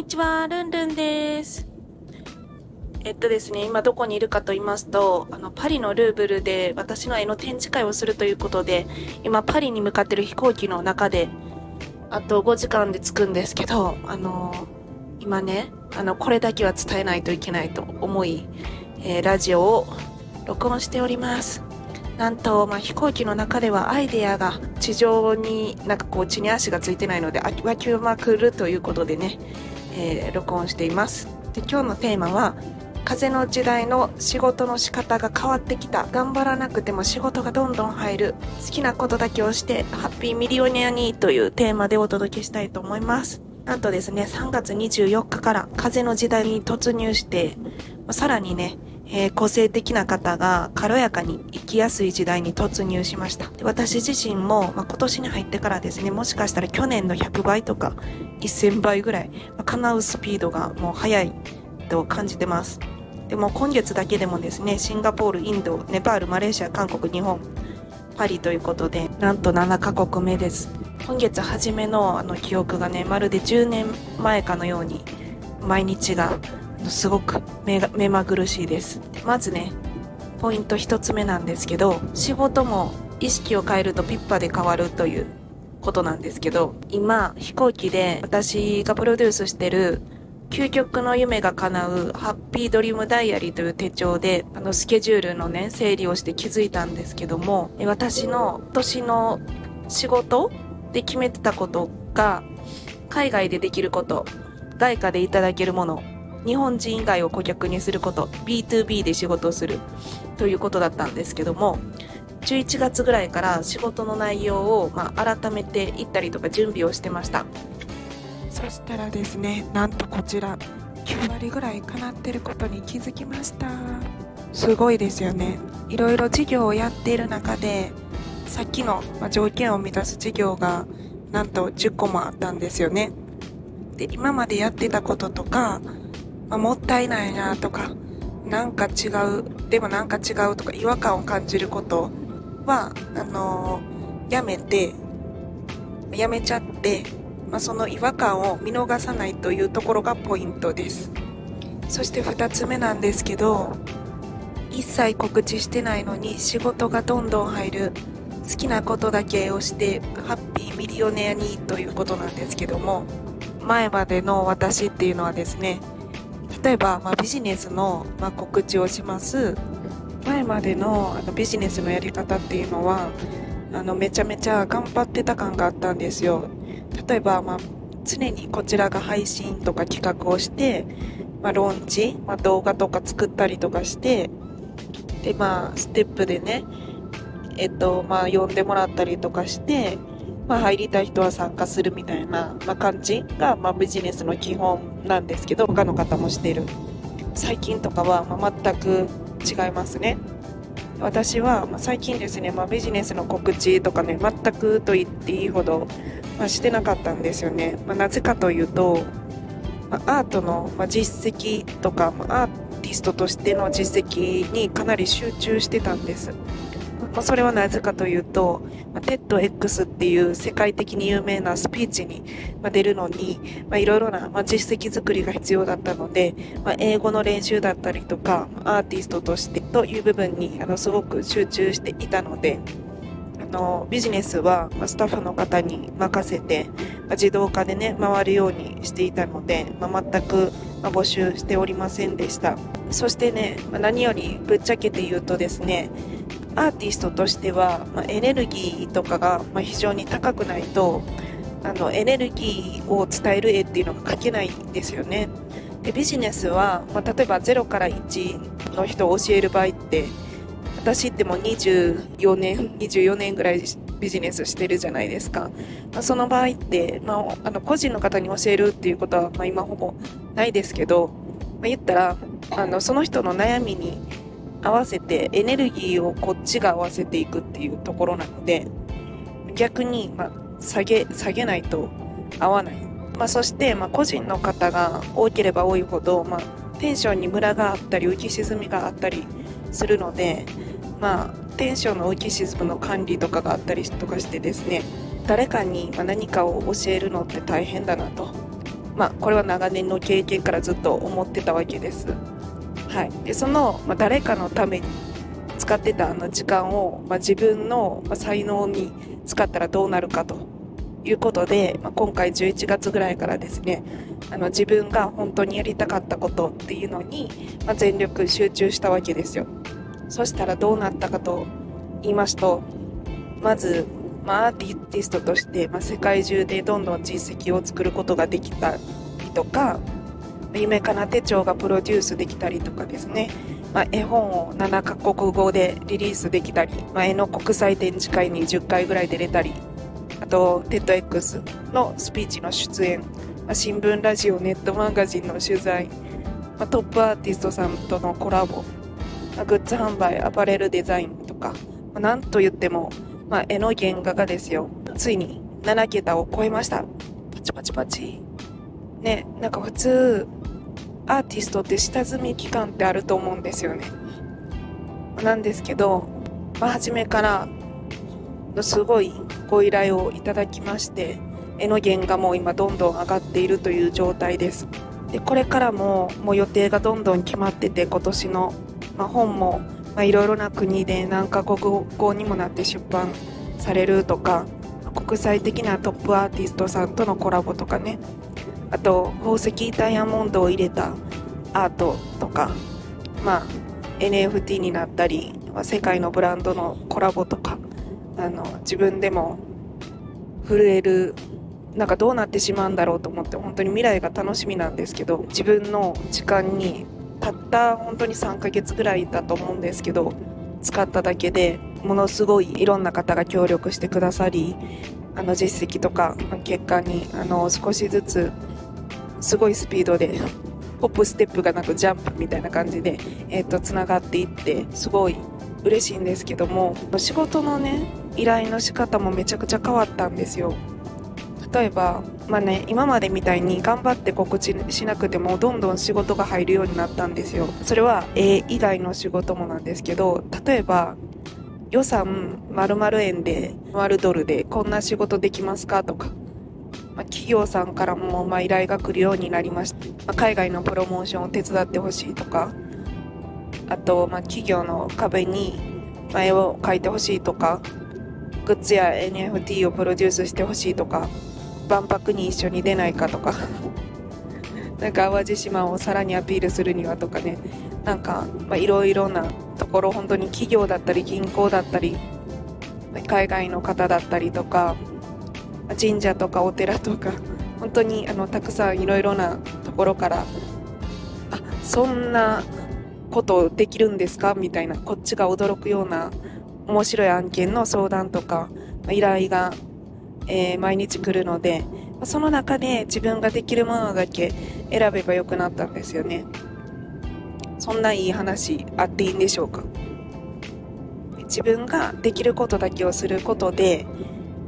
にちは。ルンルンです。えっとですね、今どこにいるかと言いますと、あの、パリのルーブルで私の絵の展示会をするということで、今パリに向かってる飛行機の中で、あと5時間で着くんですけど、あの、今ね、あの、これだけは伝えないといけないと思い、えーラジオを録音しております。なんと、まあ、飛行機の中ではアイデアが地上になんかこう地に足がついてないのであ湧きまくるということでね、えー録音しています。で、今日のテーマは、風の時代の仕事の仕方が変わってきた。頑張らなくても仕事がどんどん入る。好きなことだけをして、ハッピーミリオネアにというテーマでお届けしたいと思います。なんとですね、3月24日から風の時代に突入して、さらにね、えー個性的な方が軽やかに生きやすい時代に突入しました。私自身も、まあ、今年に入ってからですね、もしかしたら去年の100倍とか1000倍ぐらい、まあ叶うスピードがもう速いと感じてます。でも今月だけでもですね、シンガポール、インド、ネパール、マレーシア、韓国、日本、パリということで、なんと7カ国目です。今月初めのあの記憶がね、まるで10年前かのように、毎日がすごく目目まぐるしいです。まずね、ポイント一つ目なんですけど、仕事も意識を変えるとピッパで変わるということなんですけど、今、飛行機で私がプロデュースしてる究極の夢が叶うハッピードリームダイアリーという手帳であのスケジュールのね整理をして気づいたんですけども私の今年の仕事で決めてたことが海外でできること外貨でいただけるもの日本人以外を顧客にすること B2B で仕事をするということだったんですけども11月ぐらいから仕事の内容を、まあ、改めていったりとか準備をしてました。そしたらですねなんとこちら9割ぐらい叶ってることに気づきました。すごいですよね。いろいろ事業をやっている中でさっきの、ま条件を満たす事業がなんと10個もあったんですよね。で今までやってたこととか、あもったいないなとかなんか違うでもなんか違うとか違和感を感じることはあのーやめてやめちゃって、まあ、その違和感を見逃さないというところがポイントです。そして2つ目なんですけど一切告知してないのに仕事がどんどん入る好きなことだけをしてハッピーミリオネアにということなんですけども前までの私っていうのはですね例えば、まあ、ビジネスの、まあ、告知をします。前までのあのビジネスのやり方っていうのはあのめちゃめちゃ頑張ってた感があったんですよ。例えば、まあ、常にこちらが配信とか企画をして、まあ、ローンチ、まあ、動画とか作ったりとかしてでまあステップでねえっとまあ呼んでもらったりとかしてまあ入りたい人は参加するみたいな、まあ、感じが、まあ、ビジネスの基本なんですけど他の方もしてる。最近とかは、まあ、全く違いますね。私は、まあ、最近ですね、まあ、ビジネスの告知とかね全くと言っていいほど、まあ、してなかったんですよね、ま、なぜかというと、ま、アートの、ま、実績とか、ま、アーティストとしての実績にかなり集中してたんです、まあ、それはなぜかというと、まあ、TEDx っていう世界的に有名なスピーチに出るのに、いろいろな、まあ、実績作りが必要だったので、まあ、英語の練習だったりとか、アーティストとしてという部分にあのすごく集中していたので、のビジネスはスタッフの方に任せて、自動化でね、回るようにしていたので、まあ、全く募集しておりませんでした。そしてね、何よりぶっちゃけて言うとですね、アーティストとしては、まあ、エネルギーとかがまあ非常に高くないと、あのエネルギーを伝える絵っていうのが描けないんですよね。でビジネスは、まあ、例えば0から1の人を教える場合って私ってもう24年24年ぐらいビジネスしてるじゃないですか。まあ、その場合って、まあ、あの個人の方に教えるっていうことは、ま、今ほぼないですけど、ま、言ったらあのその人の悩みに合わせてエネルギーをこっちが合わせていくっていうところなので逆に、ま、下げ下げないと合わない、まあ、そして、ま、個人の方が多ければ多いほど、まあ、テンションにムラがあったり浮き沈みがあったりするので、まあ、テンションの浮き沈むの管理とかがあったりとかしてですね誰かに何かを教えるのって大変だなと、まあ、これは長年の経験からずっと思ってたわけです。はい、でその、まあ、誰かのために使ってたあの時間を、まあ、自分の才能に使ったらどうなるかということで、まあ、今回11月ぐらいからですねあの自分が本当にやりたかったことっていうのに、まあ、全力集中したわけですよ。そしたらどうなったかと言いますとまず、まあ、アーティストとして、まあ、世界中でどんどん実績を作ることができたりとか夢かな手帳がプロデュースできたりとかですね、まあ、絵本を7カ国語でリリースできたり、まあ、絵の国際展示会に10回ぐらい出れたりあと TEDx のスピーチの出演、まあ、新聞ラジオネットマガジンの取材、まあ、トップアーティストさんとのコラボ、まあ、グッズ販売アパレルデザインとか、まあ、なんと言っても、まあ、絵の原画がですよ。ついに7桁を超えました。パチパチパチ。ねなんか普通アーティストって下積み期間ってあると思うんですよね。なんですけど、まあ、初めからすごいご依頼をいただきまして絵の原画も今どんどん上がっているという状態ですでこれからももう予定がどんどん決まってて今年の、まあ、本もいろいろな国で何カ国語にもなって出版されるとか国際的なトップアーティストさんとのコラボとかねあと宝石ダイヤモンドを入れたアートとか、まあ、NFT になったり世界のブランドのコラボとかあの自分でも震えるなんかどうなってしまうんだろうと思って本当に未来が楽しみなんですけど自分の時間にたった本当に3ヶ月ぐらいだと思うんですけど使っただけでものすごいいろんな方が協力してくださりあの実績とか結果にあの少しずつすごいスピードでホップステップがなくジャンプみたいな感じで、えーと、つながっていってすごい嬉しいんですけども仕事のね依頼の仕方もめちゃくちゃ変わったんですよ。例えば、まあね、今までみたいに頑張って告知しなくてもどんどん仕事が入るようになったんですよ。それは絵以外の仕事もなんですけど例えば予算〇〇円で〇ドルでこんな仕事できますかとかまあ、企業さんからもま依頼が来るようになりました、まあ、海外のプロモーションを手伝ってほしいとかあと、ま企業の壁に絵を描いてほしいとかグッズや NFT をプロデュースしてほしいとか万博に一緒に出ないかとか なんか淡路島をさらにアピールするにはとかねなんかいろいろなところ本当に企業だったり銀行だったり海外の方だったりとか神社とかお寺とか本当にあのたくさんいろいろなところからあそんなことできるんですか？みたいなこっちが驚くような面白い案件の相談とか依頼が、えー、毎日来るのでその中で自分ができるものだけ選べばよくなったんですよね。そんないい話あっていいんでしょうか？自分ができることだけをすることで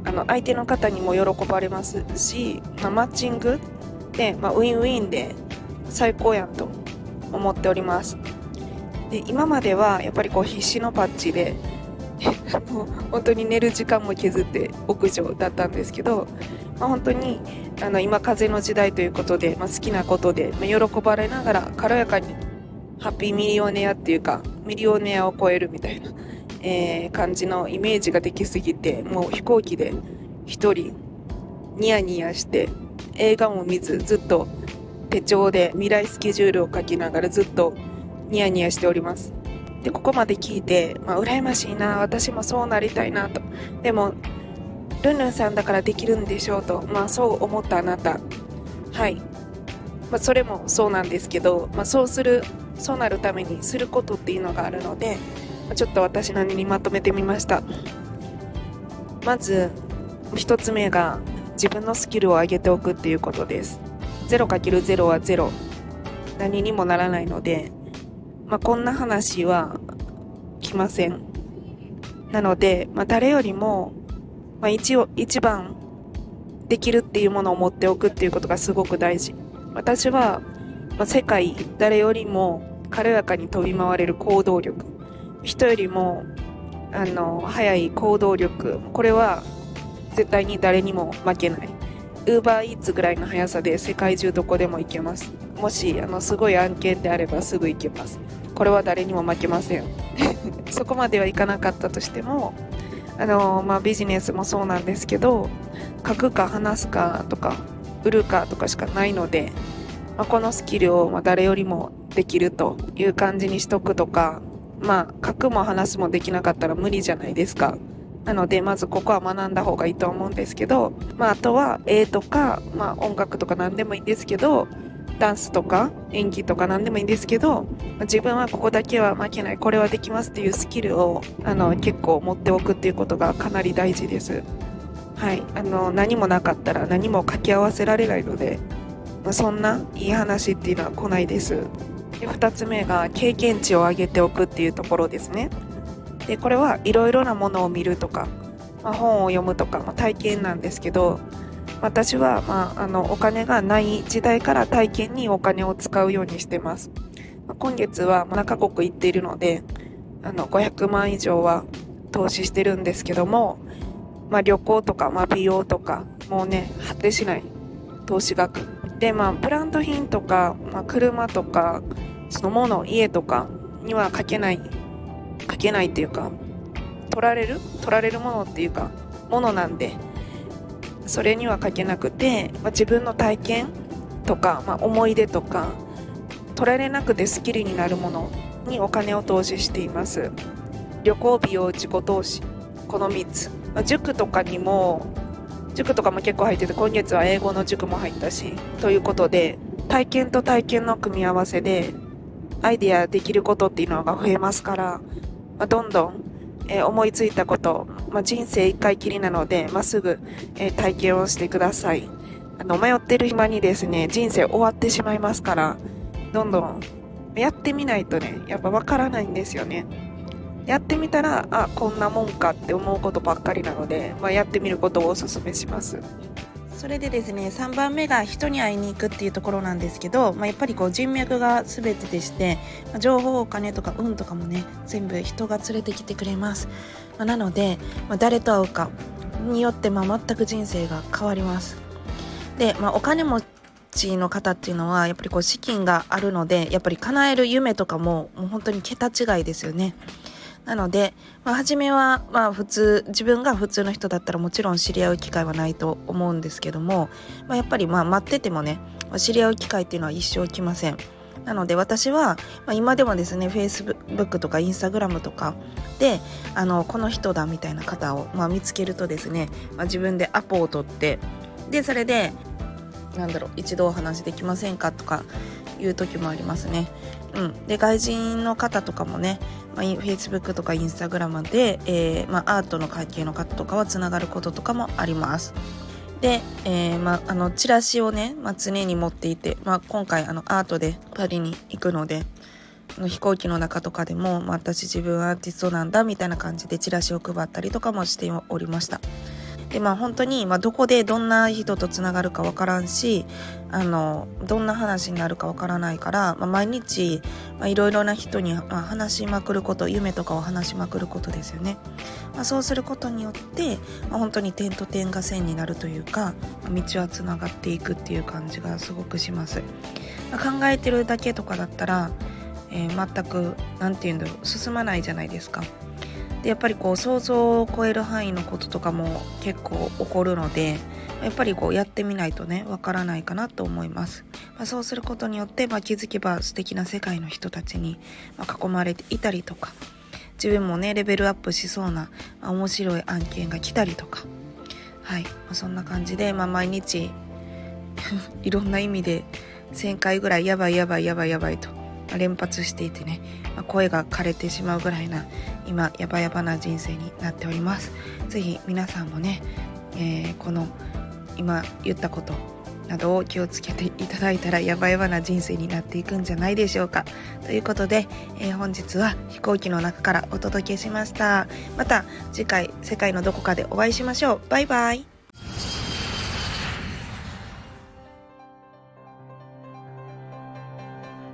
あの相手の方にも喜ばれますし、まあ、マッチングで、まあ、ウィンウィンで最高やんと思っております。で今まではやっぱりこう必死のパッチで もう本当に寝る時間も削って屋上だったんですけど、まあ、本当にあの今風の時代ということで、まあ、好きなことで、まあ、喜ばれながら軽やかにハッピーミリオネアっていうかミリオネアを超えるみたいなえー、感じのイメージができすぎてもう飛行機で一人ニヤニヤして映画も見ずずっと手帳で未来スケジュールを書きながらずっとニヤニヤしております。でここまで聞いて、まあ、羨ましいな私もそうなりたいなと。でもルンルンさんだからできるんでしょうと、まあ、そう思ったあなた。はい、まあ、それもそうなんですけど、まあ、そうするそうなるためにすることっていうのがあるのでちょっと私なりにまとめてみました。まず1つ目が自分のスキルを上げておくっていうことです。0×0 は0何にもならないので、まあ、こんな話は来ません。なので、まあ、誰よりも、まあ、一応一番できるっていうものを持っておくっていうことがすごく大事。私は、まあ、世界誰よりも軽やかに飛び回れる行動力。人よりもあの速い行動力。これは絶対に誰にも負けない。ウーバーイーツぐらいの速さで世界中どこでも行けます。もしあのすごい案件であればすぐ行けます。これは誰にも負けません。そこまではいかなかったとしてもあの、まあ、ビジネスもそうなんですけど書くか話すかとか売るかとかしかないので、まあ、このスキルをま誰よりもできるという感じにしとくとかまあ書くも話すもできなかったら無理じゃないですか。なのでまずここは学んだ方がいいと思うんですけど、まあ、あとは絵とか、まあ、音楽とか何でもいいんですけどダンスとか演技とか何でもいいんですけど自分はここだけは負けないこれはできますっていうスキルをあの結構持っておくっていうことがかなり大事です。はい。あの何もなかったら何も掛け合わせられないので、そんないい話っていうのは来ないです。で2つ目が経験値を上げておくっていうところですね。でこれはいろいろなものを見るとか、まあ、本を読むとか、まあ、体験なんですけど私は、まあ、あのお金がない時代から体験にお金を使うようにしてます、まあ、今月は7カ国行っているのであの500万以上は投資してるんですけども、まあ、旅行とか、まあ、美容とかもうね果てしない投資額。でまあブランド品とか、まあ、車とかそのもの家とかにはかけないかけないっていうか取られる？取られるものっていうかものなんでそれにはかけなくて、まあ、自分の体験とか、まあ、思い出とか取られなくてスキルになるものにお金を投資しています。旅行美容自己投資。この3つ、まあ、塾とかにも塾とかも結構入ってて今月は英語の塾も入ったしということで体験と体験の組み合わせでアイディアできることっていうのが増えますから、まあ、どんどん、えー、思いついたこと、まあ、人生一回きりなので、まあ、すぐ、えー、体験をしてください。あの、迷ってる暇にですね、人生終わってしまいますから、どんどんやってみないとね、やっぱわからないんですよね。やってみたら、あ、こんなもんかって思うことばっかりなので、まあ、やってみることをお勧めします。それでですね3番目が人に会いに行くっていうところなんですけど、まあ、やっぱりこう人脈が全てでして、ま、情報お金とか運とかもね全部人が連れてきてくれます、まあ、なので、ま誰と会うかによってま全く人生が変わります。で、まお金持ちの方っていうのはやっぱりこう資金があるのでやっぱり叶える夢とかももう本当に桁違いですよね。なので、まあ、初めは、まあ、普通自分が普通の人だったらもちろん知り合う機会はないと思うんですけども、まあ、やっぱりまあ待っててもね知り合う機会っていうのは一生来ません。なので私は、まあ、今でもですね Facebook とか Instagram とかであのこの人だみたいな方を、まあ、見つけるとですね、まあ、自分でアポを取ってでそれでなんだろう一度お話できませんかとかいう時もありますね。うん、で外人の方とかもね、まあ、Facebook とか Instagram で、えー、まあ、アートの関係の方とかはつながることとかもあります。で、えー、まあ、あのチラシをね、まあ、常に持っていて、まあ、今回あのアートでパリに行くのでの飛行機の中とかでも、まあ、私自分アーティストなんだみたいな感じでチラシを配ったりとかもしておりました。でまあ本当に、まあ、どこでどんな人とつながるかわからんしあのどんな話になるかわからないから、まあ、毎日いろいろな人に、ま、話しまくること夢とかを話しまくることですよね、まあ、そうすることによって、まあ、本当に点と点が線になるというか、道はつながっていくっていう感じがすごくします、まあ、考えてるだけとかだったら、えー、全く何て言うんだろう進まないじゃないですか。でやっぱりこう想像を超える範囲のこととかも結構起こるのでやっぱりこうやってみないとねわからないかなと思います、まあ、そうすることによって、まあ、気づけば素敵な世界の人たちに囲まれていたりとか自分もねレベルアップしそうな、ま、面白い案件が来たりとかはい、まあ、そんな感じで、ま、毎日 いろんな意味で1000回ぐらいやばいやばいやばいやばいと連発していてね、ま声が枯れてしまうぐらいな今やばやばな人生になっております。是非皆さんもね、えー、この今言ったことなどを気をつけていただいたらやばやばな人生になっていくんじゃないでしょうか。ということで、えー、本日は飛行機の中からお届けしました。また次回世界のどこかでお会いしましょう。バイバイ。